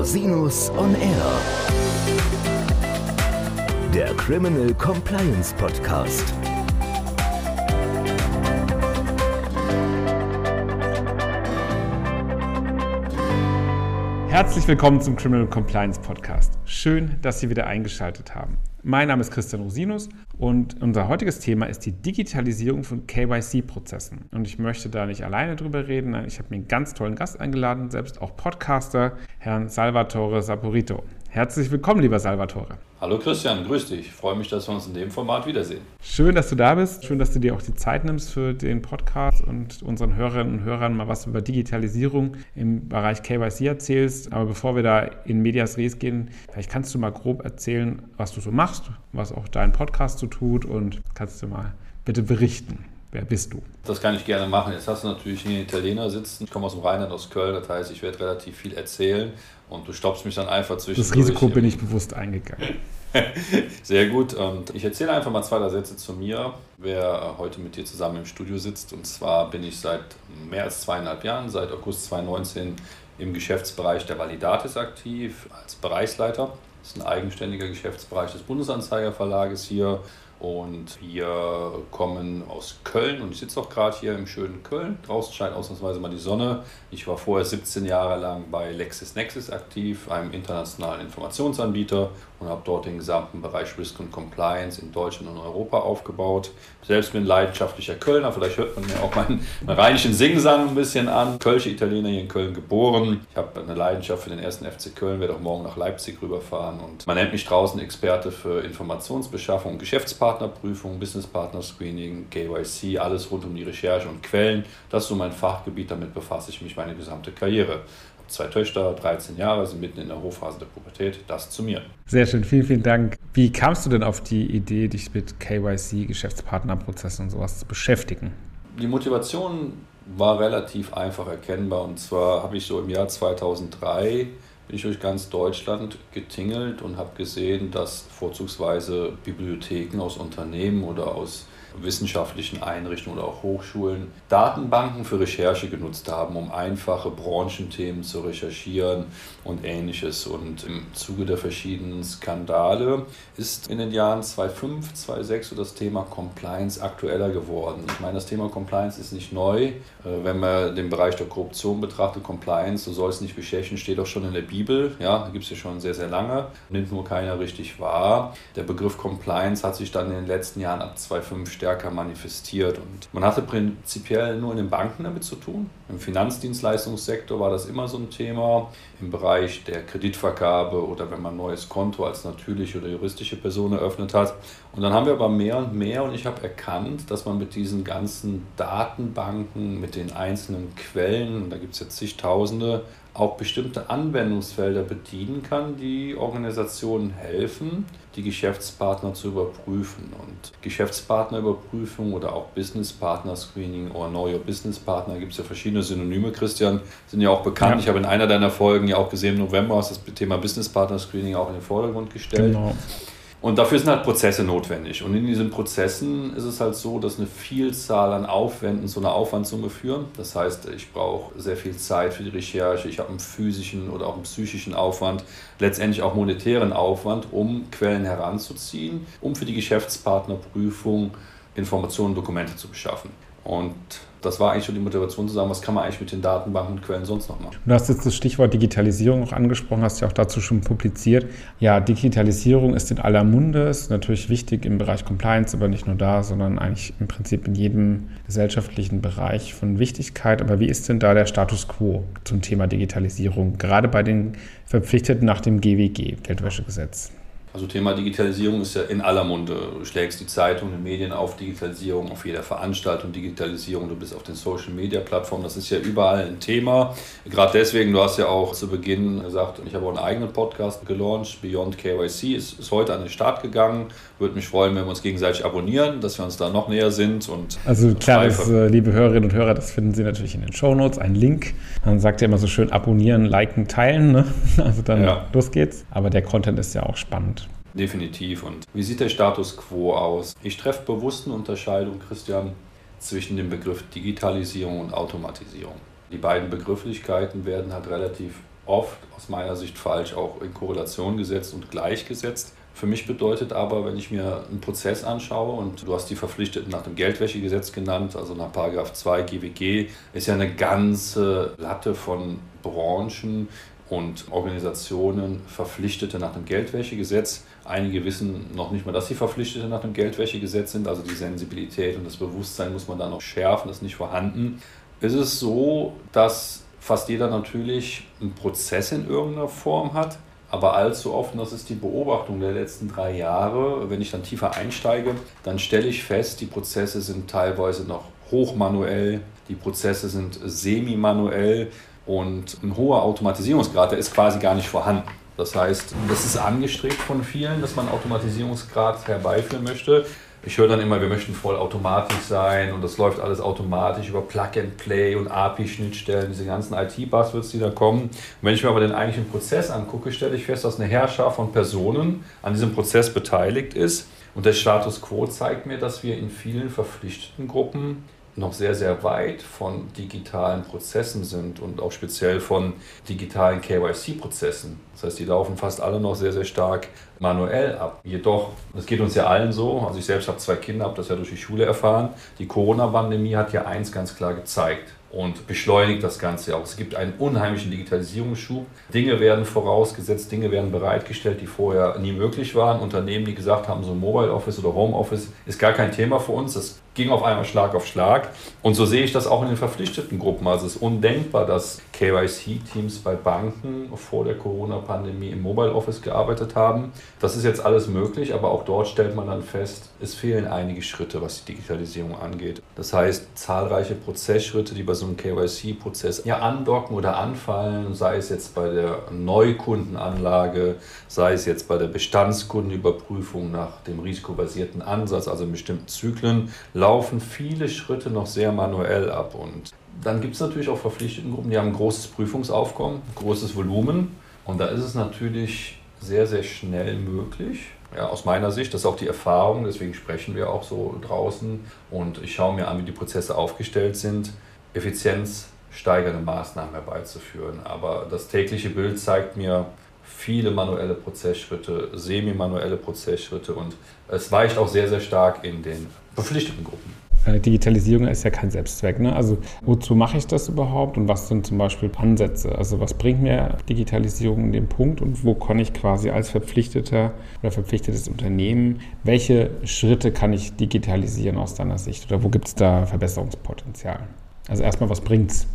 Rosinus on Air. Der Criminal Compliance Podcast. Herzlich willkommen zum Criminal Compliance Podcast. Schön, dass Sie wieder eingeschaltet haben. Mein Name ist Christian Rosinus und unser heutiges Thema ist die Digitalisierung von KYC-Prozessen. Und ich möchte da nicht alleine drüber reden. Ich habe mir einen ganz tollen Gast eingeladen, selbst auch Podcaster, Herrn Salvatore Saporito. Herzlich willkommen, lieber Salvatore. Hallo Christian, grüß dich. Ich freue mich, dass wir uns in dem Format wiedersehen. Schön, dass du da bist. Schön, dass du dir auch die Zeit nimmst für den Podcast und unseren Hörerinnen und Hörern mal was über Digitalisierung im Bereich KYC erzählst. Aber bevor wir da in Medias Res gehen, vielleicht kannst du mal grob erzählen, was du so machst, was auch dein Podcast so tut und kannst du mal bitte berichten. Wer bist du? Das kann ich gerne machen. Jetzt hast du natürlich hier einen Italiener sitzen. Ich komme aus dem Rheinland, aus Köln. Das heißt, ich werde relativ viel erzählen und du stoppst mich dann einfach zwischen. Das Risiko bin ich bewusst eingegangen. Sehr gut. Und ich erzähle einfach mal zwei, drei Sätze zu mir, wer heute mit dir zusammen im Studio sitzt. Und zwar bin ich seit mehr als zweieinhalb Jahren, seit August 2019, im Geschäftsbereich der Validatis aktiv als Bereichsleiter. Das ist ein eigenständiger Geschäftsbereich des Bundesanzeigerverlages hier und wir kommen aus Köln und ich sitze auch gerade hier im schönen Köln. Draußen scheint ausnahmsweise mal die Sonne. Ich war vorher 17 Jahre lang bei LexisNexis aktiv, einem internationalen Informationsanbieter und habe dort den gesamten Bereich Risk und Compliance in Deutschland und Europa aufgebaut. Selbst bin leidenschaftlicher Kölner, vielleicht hört man mir auch meinen, meinen rheinischen Singsang ein bisschen an. Kölsche Italiener hier in Köln geboren. Ich habe eine Leidenschaft für den ersten FC Köln, werde auch morgen nach Leipzig rüberfahren und man nennt mich draußen Experte für Informationsbeschaffung, Geschäftspartnerprüfung, Businesspartner Screening, KYC, alles rund um die Recherche und Quellen. Das ist so mein Fachgebiet, damit befasse ich mich meine gesamte Karriere zwei Töchter, 13 Jahre, sind mitten in der Hochphase der Pubertät. Das zu mir. Sehr schön, vielen, vielen Dank. Wie kamst du denn auf die Idee, dich mit KYC, Geschäftspartnerprozessen und sowas zu beschäftigen? Die Motivation war relativ einfach erkennbar. Und zwar habe ich so im Jahr 2003 bin ich durch ganz Deutschland getingelt und habe gesehen, dass vorzugsweise Bibliotheken aus Unternehmen oder aus wissenschaftlichen Einrichtungen oder auch Hochschulen Datenbanken für Recherche genutzt haben, um einfache Branchenthemen zu recherchieren und ähnliches. Und im Zuge der verschiedenen Skandale ist in den Jahren 2005, 2006 so das Thema Compliance aktueller geworden. Ich meine, das Thema Compliance ist nicht neu. Äh, wenn man den Bereich der Korruption betrachtet, Compliance, du sollst nicht bestechen, steht auch schon in der Bibel. Ja, da gibt es ja schon sehr, sehr lange. Nimmt nur keiner richtig wahr. Der Begriff Compliance hat sich dann in den letzten Jahren ab 2005 stärker manifestiert. Und man hatte prinzipiell nur in den Banken damit zu tun. Im Finanzdienstleistungssektor war das immer so ein Thema. Im Bereich der Kreditvergabe oder wenn man ein neues Konto als natürliche oder juristische Person eröffnet hat. Und dann haben wir aber mehr und mehr und ich habe erkannt, dass man mit diesen ganzen Datenbanken, mit den einzelnen Quellen, da gibt es jetzt zigtausende, auch bestimmte Anwendungsfelder bedienen kann, die Organisationen helfen, die Geschäftspartner zu überprüfen. Und Geschäftspartnerüberprüfung oder auch Business Partner Screening oder Know Your Business Partner gibt es ja verschiedene Synonyme, Christian, sind ja auch bekannt. Ja. Ich habe in einer deiner Folgen ja auch gesehen, im November hast das Thema Business Partner Screening auch in den Vordergrund gestellt. Genau. Und dafür sind halt Prozesse notwendig. Und in diesen Prozessen ist es halt so, dass eine Vielzahl an Aufwänden zu einer Aufwandssumme führen. Das heißt, ich brauche sehr viel Zeit für die Recherche, ich habe einen physischen oder auch einen psychischen Aufwand, letztendlich auch monetären Aufwand, um Quellen heranzuziehen, um für die Geschäftspartnerprüfung Informationen, Dokumente zu beschaffen. Und das war eigentlich schon die Motivation zu sagen, was kann man eigentlich mit den Datenbanken und Quellen sonst noch machen. Du hast jetzt das Stichwort Digitalisierung auch angesprochen, hast ja auch dazu schon publiziert. Ja, Digitalisierung ist in aller Munde, ist natürlich wichtig im Bereich Compliance, aber nicht nur da, sondern eigentlich im Prinzip in jedem gesellschaftlichen Bereich von Wichtigkeit. Aber wie ist denn da der Status quo zum Thema Digitalisierung, gerade bei den Verpflichteten nach dem GWG, Geldwäschegesetz? Also Thema Digitalisierung ist ja in aller Munde. Du schlägst die Zeitung, die Medien auf Digitalisierung, auf jeder Veranstaltung Digitalisierung, du bist auf den Social Media Plattformen, das ist ja überall ein Thema. Gerade deswegen, du hast ja auch zu Beginn gesagt, ich habe auch einen eigenen Podcast gelauncht, Beyond KYC, ist, ist heute an den Start gegangen. Würde mich freuen, wenn wir uns gegenseitig abonnieren, dass wir uns da noch näher sind. Und also klar, ist, äh, liebe Hörerinnen und Hörer, das finden Sie natürlich in den Show Notes, ein Link. Man sagt ja immer so schön, abonnieren, liken, teilen. Ne? Also dann ja. los geht's. Aber der Content ist ja auch spannend. Definitiv. Und wie sieht der Status quo aus? Ich treffe bewusst eine Unterscheidung, Christian, zwischen dem Begriff Digitalisierung und Automatisierung. Die beiden Begrifflichkeiten werden halt relativ oft aus meiner Sicht falsch auch in Korrelation gesetzt und gleichgesetzt. Für mich bedeutet aber, wenn ich mir einen Prozess anschaue und du hast die Verpflichteten nach dem Geldwäschegesetz genannt, also nach 2 GWG, ist ja eine ganze Latte von Branchen und Organisationen Verpflichtete nach dem Geldwäschegesetz. Einige wissen noch nicht mal, dass sie Verpflichtete nach dem Geldwäschegesetz sind, also die Sensibilität und das Bewusstsein muss man da noch schärfen, das ist nicht vorhanden. Ist es so, dass fast jeder natürlich einen Prozess in irgendeiner Form hat, aber allzu oft, das ist die Beobachtung der letzten drei Jahre, wenn ich dann tiefer einsteige, dann stelle ich fest, die Prozesse sind teilweise noch hochmanuell, die Prozesse sind semi-manuell und ein hoher Automatisierungsgrad, der ist quasi gar nicht vorhanden. Das heißt, das ist angestrebt von vielen, dass man Automatisierungsgrad herbeiführen möchte ich höre dann immer, wir möchten voll automatisch sein und das läuft alles automatisch über Plug and Play und API-Schnittstellen, diese ganzen IT-Buzzwords, die da kommen. Und wenn ich mir aber den eigentlichen Prozess angucke, stelle ich fest, dass eine Herrschaft von Personen an diesem Prozess beteiligt ist. Und der Status quo zeigt mir, dass wir in vielen verpflichteten Gruppen noch sehr, sehr weit von digitalen Prozessen sind und auch speziell von digitalen KYC-Prozessen. Das heißt, die laufen fast alle noch sehr, sehr stark manuell ab. Jedoch, das geht uns ja allen so, also ich selbst habe zwei Kinder, habe das ja durch die Schule erfahren, die Corona-Pandemie hat ja eins ganz klar gezeigt und beschleunigt das Ganze auch. Es gibt einen unheimlichen Digitalisierungsschub. Dinge werden vorausgesetzt, Dinge werden bereitgestellt, die vorher nie möglich waren. Unternehmen, die gesagt haben, so Mobile Office oder Home Office ist gar kein Thema für uns. Das ging auf einmal Schlag auf Schlag. Und so sehe ich das auch in den verpflichteten Gruppen. Also es ist undenkbar, dass KYC-Teams bei Banken vor der Corona-Pandemie im Mobile Office gearbeitet haben. Das ist jetzt alles möglich, aber auch dort stellt man dann fest, es fehlen einige Schritte, was die Digitalisierung angeht. Das heißt, zahlreiche Prozessschritte, die bei so einem KYC-Prozess ja andocken oder anfallen, sei es jetzt bei der Neukundenanlage, sei es jetzt bei der Bestandskundenüberprüfung nach dem risikobasierten Ansatz, also in bestimmten Zyklen, laufen viele Schritte noch sehr manuell ab. Und dann gibt es natürlich auch verpflichteten Gruppen, die haben ein großes Prüfungsaufkommen, großes Volumen. Und da ist es natürlich sehr, sehr schnell möglich. Ja, aus meiner Sicht, das ist auch die Erfahrung, deswegen sprechen wir auch so draußen und ich schaue mir an, wie die Prozesse aufgestellt sind, effizienzsteigernde Maßnahmen herbeizuführen. Aber das tägliche Bild zeigt mir viele manuelle Prozessschritte, semi-manuelle Prozessschritte und es weicht auch sehr, sehr stark in den verpflichteten Gruppen. Äh, Digitalisierung ist ja kein Selbstzweck. Ne? Also wozu mache ich das überhaupt und was sind zum Beispiel Ansätze? Also was bringt mir Digitalisierung in den Punkt und wo kann ich quasi als Verpflichteter oder verpflichtetes Unternehmen, welche Schritte kann ich digitalisieren aus deiner Sicht oder wo gibt es da Verbesserungspotenzial? Also erstmal, was bringt es?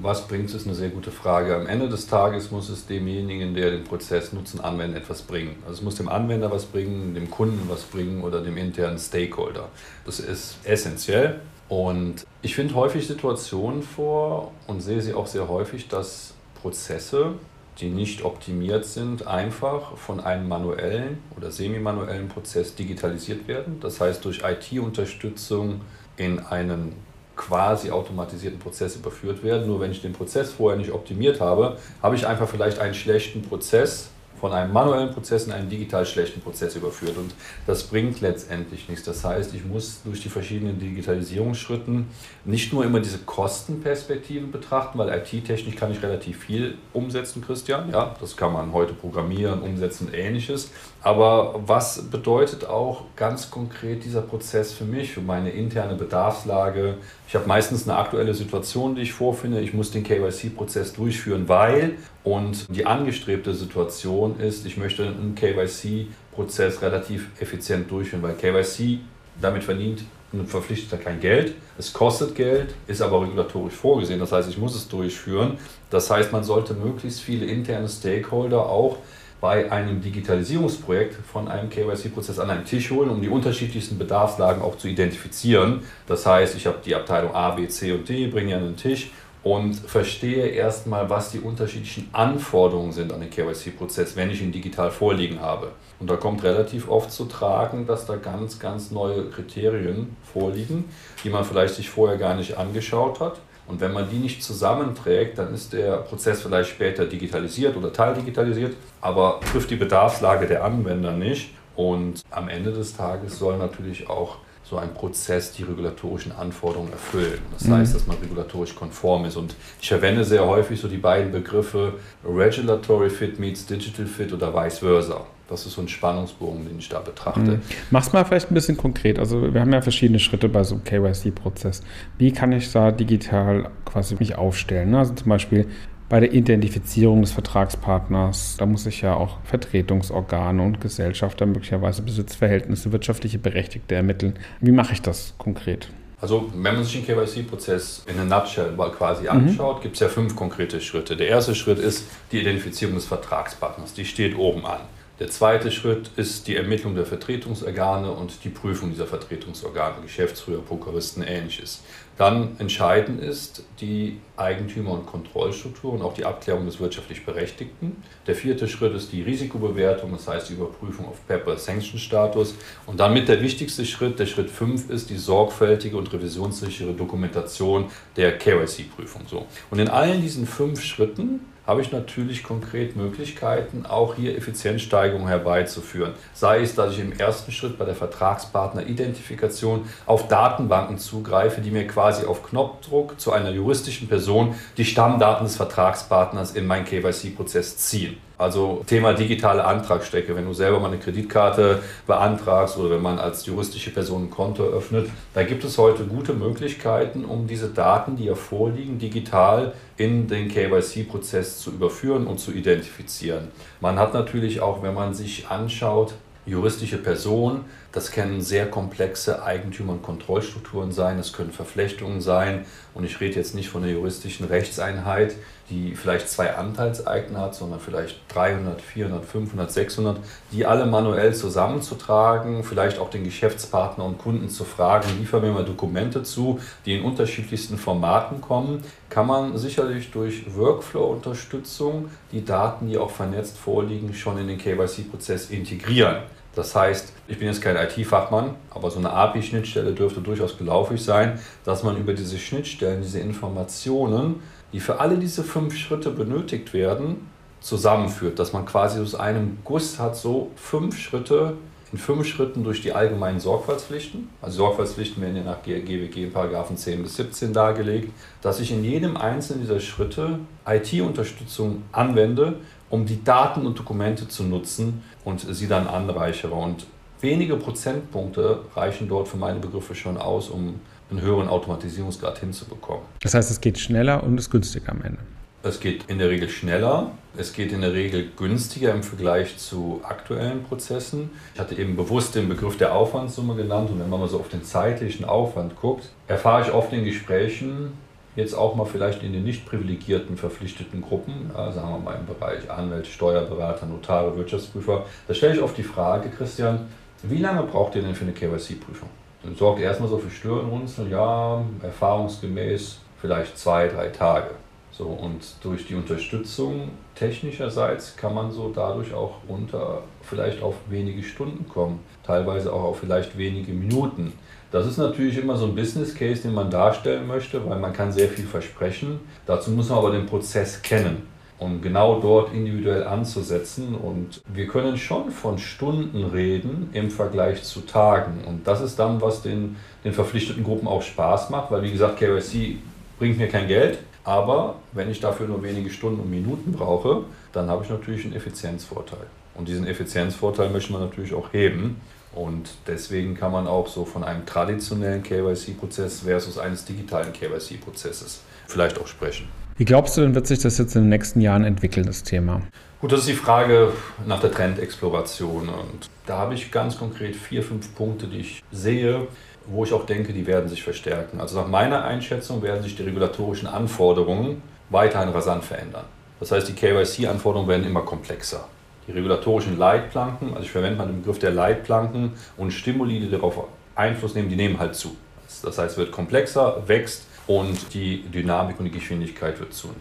Was bringt es, ist eine sehr gute Frage. Am Ende des Tages muss es demjenigen, der den Prozess nutzen, anwenden, etwas bringen. Also es muss dem Anwender was bringen, dem Kunden was bringen oder dem internen Stakeholder. Das ist essentiell. Und ich finde häufig Situationen vor und sehe sie auch sehr häufig, dass Prozesse, die nicht optimiert sind, einfach von einem manuellen oder semi-manuellen Prozess digitalisiert werden. Das heißt durch IT-Unterstützung in einen quasi automatisierten Prozess überführt werden. Nur wenn ich den Prozess vorher nicht optimiert habe, habe ich einfach vielleicht einen schlechten Prozess von einem manuellen Prozess in einen digital schlechten Prozess überführt. Und das bringt letztendlich nichts. Das heißt, ich muss durch die verschiedenen Digitalisierungsschritten nicht nur immer diese Kostenperspektiven betrachten, weil IT-technisch kann ich relativ viel umsetzen, Christian. Ja, das kann man heute programmieren, umsetzen ähnliches. Aber was bedeutet auch ganz konkret dieser Prozess für mich, für meine interne Bedarfslage? Ich habe meistens eine aktuelle Situation, die ich vorfinde. Ich muss den KYC-Prozess durchführen, weil und die angestrebte Situation ist, ich möchte einen KYC-Prozess relativ effizient durchführen, weil KYC damit verdient ein Verpflichteter kein Geld. Es kostet Geld, ist aber regulatorisch vorgesehen. Das heißt, ich muss es durchführen. Das heißt, man sollte möglichst viele interne Stakeholder auch bei einem Digitalisierungsprojekt von einem KYC-Prozess an einen Tisch holen, um die unterschiedlichsten Bedarfslagen auch zu identifizieren. Das heißt, ich habe die Abteilung A, B, C und D, bringe die an den Tisch und verstehe erstmal, was die unterschiedlichen Anforderungen sind an den KYC-Prozess, wenn ich ihn digital vorliegen habe. Und da kommt relativ oft zu tragen, dass da ganz, ganz neue Kriterien vorliegen, die man vielleicht sich vorher gar nicht angeschaut hat. Und wenn man die nicht zusammenträgt, dann ist der Prozess vielleicht später digitalisiert oder teildigitalisiert, aber trifft die Bedarfslage der Anwender nicht. Und am Ende des Tages soll natürlich auch so ein Prozess die regulatorischen Anforderungen erfüllen. Das mhm. heißt, dass man regulatorisch konform ist. Und ich verwende sehr häufig so die beiden Begriffe Regulatory Fit meets Digital Fit oder vice versa. Das ist so ein Spannungsbogen, den ich da betrachte. Mhm. Mach's mal vielleicht ein bisschen konkret. Also wir haben ja verschiedene Schritte bei so einem KYC-Prozess. Wie kann ich da digital quasi mich aufstellen? Also zum Beispiel bei der Identifizierung des Vertragspartners, da muss ich ja auch Vertretungsorgane und Gesellschafter, möglicherweise Besitzverhältnisse, wirtschaftliche Berechtigte ermitteln. Wie mache ich das konkret? Also wenn man sich den KYC-Prozess in a nutshell quasi mhm. anschaut, mhm. gibt es ja fünf konkrete Schritte. Der erste Schritt ist die Identifizierung des Vertragspartners. Die steht oben an. Der zweite Schritt ist die Ermittlung der Vertretungsorgane und die Prüfung dieser Vertretungsorgane, Geschäftsführer, Prokuristen, ähnliches. Dann entscheidend ist die Eigentümer- und Kontrollstruktur und auch die Abklärung des wirtschaftlich Berechtigten. Der vierte Schritt ist die Risikobewertung, das heißt die Überprüfung auf PEPR Sanction Status. Und dann mit der wichtigste Schritt, der Schritt 5, ist die sorgfältige und revisionssichere Dokumentation der KYC-Prüfung. So. Und in allen diesen fünf Schritten habe ich natürlich konkret Möglichkeiten, auch hier Effizienzsteigerungen herbeizuführen. Sei es, dass ich im ersten Schritt bei der Vertragspartneridentifikation auf Datenbanken zugreife, die mir quasi auf Knopfdruck zu einer juristischen Person die Stammdaten des Vertragspartners in meinen KYC-Prozess ziehen. Also Thema digitale Antragsstrecke. Wenn du selber mal eine Kreditkarte beantragst oder wenn man als juristische Person ein Konto öffnet, da gibt es heute gute Möglichkeiten, um diese Daten, die ja vorliegen, digital in den KYC-Prozess zu überführen und zu identifizieren. Man hat natürlich auch, wenn man sich anschaut, juristische Personen, das können sehr komplexe Eigentümer- und Kontrollstrukturen sein, es können Verflechtungen sein. Und ich rede jetzt nicht von einer juristischen Rechtseinheit, die vielleicht zwei Anteilseigner hat, sondern vielleicht 300, 400, 500, 600, die alle manuell zusammenzutragen, vielleicht auch den Geschäftspartner und Kunden zu fragen, liefern mir mal Dokumente zu, die in unterschiedlichsten Formaten kommen, kann man sicherlich durch Workflow-Unterstützung die Daten, die auch vernetzt vorliegen, schon in den KYC-Prozess integrieren. Das heißt, ich bin jetzt kein IT-Fachmann, aber so eine API-Schnittstelle dürfte durchaus gelaufig sein, dass man über diese Schnittstellen, diese Informationen, die für alle diese fünf Schritte benötigt werden, zusammenführt. Dass man quasi aus einem Guss hat, so fünf Schritte in fünf Schritten durch die allgemeinen Sorgfaltspflichten. Also Sorgfaltspflichten werden ja nach GWG Paragraphen 10 bis 17 dargelegt, dass ich in jedem einzelnen dieser Schritte IT-Unterstützung anwende, um die Daten und Dokumente zu nutzen und sie dann anreichere. Und wenige Prozentpunkte reichen dort für meine Begriffe schon aus, um einen höheren Automatisierungsgrad hinzubekommen. Das heißt, es geht schneller und ist günstiger am Ende. Es geht in der Regel schneller, es geht in der Regel günstiger im Vergleich zu aktuellen Prozessen. Ich hatte eben bewusst den Begriff der Aufwandssumme genannt und wenn man mal so auf den zeitlichen Aufwand guckt, erfahre ich oft in Gesprächen, jetzt auch mal vielleicht in den nicht privilegierten verpflichteten Gruppen, ja, sagen wir mal im Bereich Anwälte, Steuerberater, Notare, Wirtschaftsprüfer, da stelle ich oft die Frage, Christian, wie lange braucht ihr denn für eine KYC-Prüfung? Dann sorgt erstmal so für Stirnrunzeln, ja, erfahrungsgemäß vielleicht zwei, drei Tage. So, und durch die Unterstützung technischerseits kann man so dadurch auch runter vielleicht auf wenige Stunden kommen, teilweise auch auf vielleicht wenige Minuten. Das ist natürlich immer so ein Business Case, den man darstellen möchte, weil man kann sehr viel versprechen. Dazu muss man aber den Prozess kennen, um genau dort individuell anzusetzen. Und wir können schon von Stunden reden im Vergleich zu Tagen. Und das ist dann, was den, den verpflichteten Gruppen auch Spaß macht, weil wie gesagt, KYC bringt mir kein Geld. Aber wenn ich dafür nur wenige Stunden und Minuten brauche, dann habe ich natürlich einen Effizienzvorteil. Und diesen Effizienzvorteil möchte man natürlich auch heben. Und deswegen kann man auch so von einem traditionellen KYC-Prozess versus eines digitalen KYC-Prozesses vielleicht auch sprechen. Wie glaubst du denn, wird sich das jetzt in den nächsten Jahren entwickeln, das Thema? Gut, das ist die Frage nach der Trendexploration. Und da habe ich ganz konkret vier, fünf Punkte, die ich sehe, wo ich auch denke, die werden sich verstärken. Also nach meiner Einschätzung werden sich die regulatorischen Anforderungen weiterhin rasant verändern. Das heißt, die KYC-Anforderungen werden immer komplexer die regulatorischen Leitplanken, also ich verwende mal den Begriff der Leitplanken und Stimuli, die darauf Einfluss nehmen, die nehmen halt zu. Das heißt, es wird komplexer, wächst und die Dynamik und die Geschwindigkeit wird zunehmen.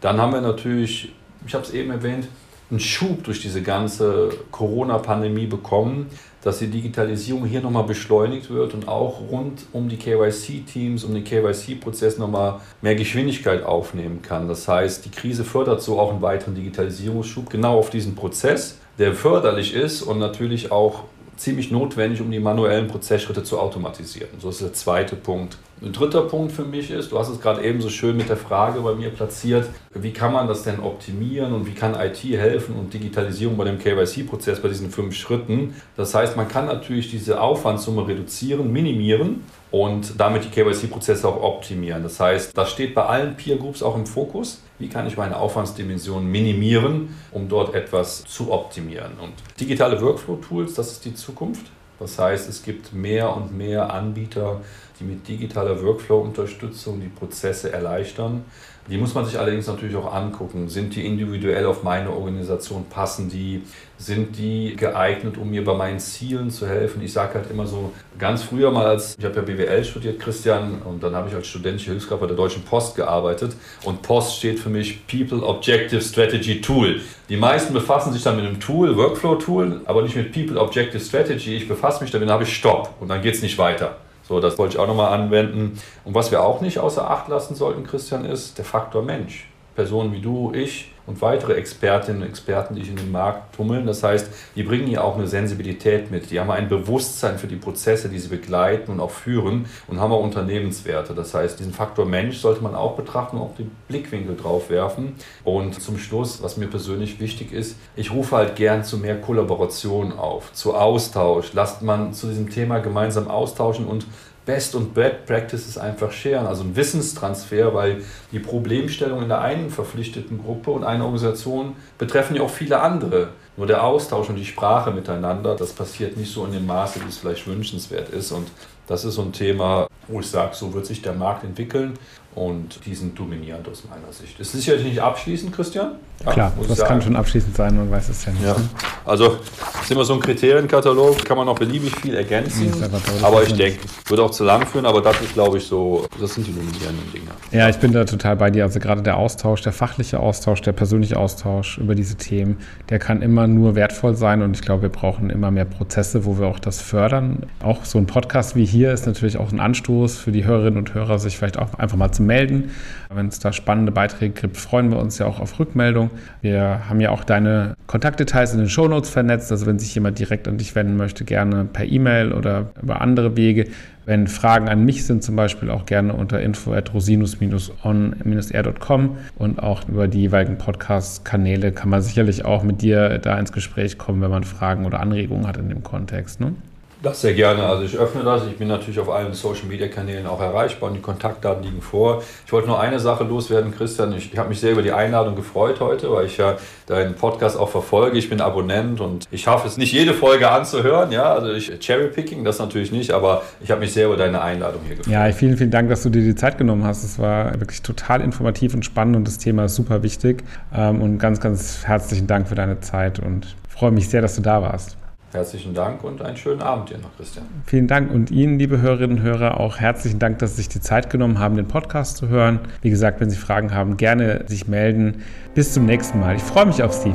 Dann haben wir natürlich, ich habe es eben erwähnt, einen Schub durch diese ganze Corona-Pandemie bekommen, dass die Digitalisierung hier nochmal beschleunigt wird und auch rund um die KYC-Teams, um den KYC-Prozess nochmal mehr Geschwindigkeit aufnehmen kann. Das heißt, die Krise fördert so auch einen weiteren Digitalisierungsschub genau auf diesen Prozess, der förderlich ist und natürlich auch ziemlich notwendig, um die manuellen Prozessschritte zu automatisieren. So ist der zweite Punkt. Ein dritter Punkt für mich ist, du hast es gerade eben so schön mit der Frage bei mir platziert, wie kann man das denn optimieren und wie kann IT helfen und Digitalisierung bei dem KYC-Prozess, bei diesen fünf Schritten. Das heißt, man kann natürlich diese Aufwandssumme reduzieren, minimieren und damit die KYC-Prozesse auch optimieren. Das heißt, das steht bei allen Peer Groups auch im Fokus. Wie kann ich meine Aufwandsdimension minimieren, um dort etwas zu optimieren? Und digitale Workflow-Tools, das ist die Zukunft. Das heißt, es gibt mehr und mehr Anbieter, die mit digitaler Workflow-Unterstützung die Prozesse erleichtern. Die muss man sich allerdings natürlich auch angucken. Sind die individuell auf meine Organisation, passen die? Sind die geeignet, um mir bei meinen Zielen zu helfen? Ich sage halt immer so, ganz früher mal als, ich habe ja BWL studiert, Christian, und dann habe ich als studentische Hilfskraft bei der Deutschen Post gearbeitet. Und Post steht für mich People Objective Strategy Tool. Die meisten befassen sich dann mit einem Tool, Workflow-Tool, aber nicht mit People Objective Strategy. Ich befasse mich damit, dann habe ich Stopp und dann geht es nicht weiter. So, das wollte ich auch nochmal anwenden. Und was wir auch nicht außer Acht lassen sollten, Christian, ist der Faktor Mensch. Personen wie du, ich, und weitere Expertinnen und Experten, die sich in den Markt tummeln. Das heißt, die bringen ja auch eine Sensibilität mit. Die haben ein Bewusstsein für die Prozesse, die sie begleiten und auch führen und haben auch Unternehmenswerte. Das heißt, diesen Faktor Mensch sollte man auch betrachten und auch den Blickwinkel drauf werfen. Und zum Schluss, was mir persönlich wichtig ist, ich rufe halt gern zu mehr Kollaboration auf, zu Austausch. Lasst man zu diesem Thema gemeinsam austauschen und Best und Bad Practices einfach scheren, also ein Wissenstransfer, weil die Problemstellungen in der einen verpflichteten Gruppe und einer Organisation betreffen ja auch viele andere. Nur der Austausch und die Sprache miteinander, das passiert nicht so in dem Maße, wie es vielleicht wünschenswert ist. Und das ist so ein Thema, wo ich sage, so wird sich der Markt entwickeln und die sind dominierend aus meiner Sicht. Das ist sicherlich nicht abschließend, Christian. Ja, Klar, das kann schon abschließend sein, man weiß es ja nicht. Ja. Ne? Also ist immer so ein Kriterienkatalog, kann man noch beliebig viel ergänzen, aber ich denke, würde auch zu lang führen, aber das ist, glaube ich, so, das sind die dominierenden Dinge. Ja, ich bin da total bei dir. Also gerade der Austausch, der fachliche Austausch, der persönliche Austausch über diese Themen, der kann immer nur wertvoll sein und ich glaube, wir brauchen immer mehr Prozesse, wo wir auch das fördern. Auch so ein Podcast wie hier ist natürlich auch ein Anstoß für die Hörerinnen und Hörer, sich vielleicht auch einfach mal zu melden. Wenn es da spannende Beiträge gibt, freuen wir uns ja auch auf Rückmeldung. Wir haben ja auch deine Kontaktdetails in den Shownotes vernetzt. Also wenn sich jemand direkt an dich wenden möchte, gerne per E-Mail oder über andere Wege. Wenn Fragen an mich sind, zum Beispiel auch gerne unter info at rosinus-on-r.com und auch über die jeweiligen Podcast-Kanäle kann man sicherlich auch mit dir da ins Gespräch kommen, wenn man Fragen oder Anregungen hat in dem Kontext. Ne? Das sehr gerne. Also ich öffne das. Ich bin natürlich auf allen Social Media Kanälen auch erreichbar und die Kontaktdaten liegen vor. Ich wollte nur eine Sache loswerden, Christian. Ich, ich habe mich sehr über die Einladung gefreut heute, weil ich ja deinen Podcast auch verfolge. Ich bin Abonnent und ich schaffe es nicht jede Folge anzuhören. Ja, also ich Cherrypicking, das natürlich nicht, aber ich habe mich sehr über deine Einladung hier gefreut. Ja, vielen, vielen Dank, dass du dir die Zeit genommen hast. Es war wirklich total informativ und spannend und das Thema ist super wichtig. Ähm, und ganz, ganz herzlichen Dank für deine Zeit und freue mich sehr, dass du da warst. Herzlichen Dank und einen schönen Abend dir noch, Christian. Vielen Dank und Ihnen, liebe Hörerinnen und Hörer, auch herzlichen Dank, dass Sie sich die Zeit genommen haben, den Podcast zu hören. Wie gesagt, wenn Sie Fragen haben, gerne sich melden. Bis zum nächsten Mal. Ich freue mich auf Sie.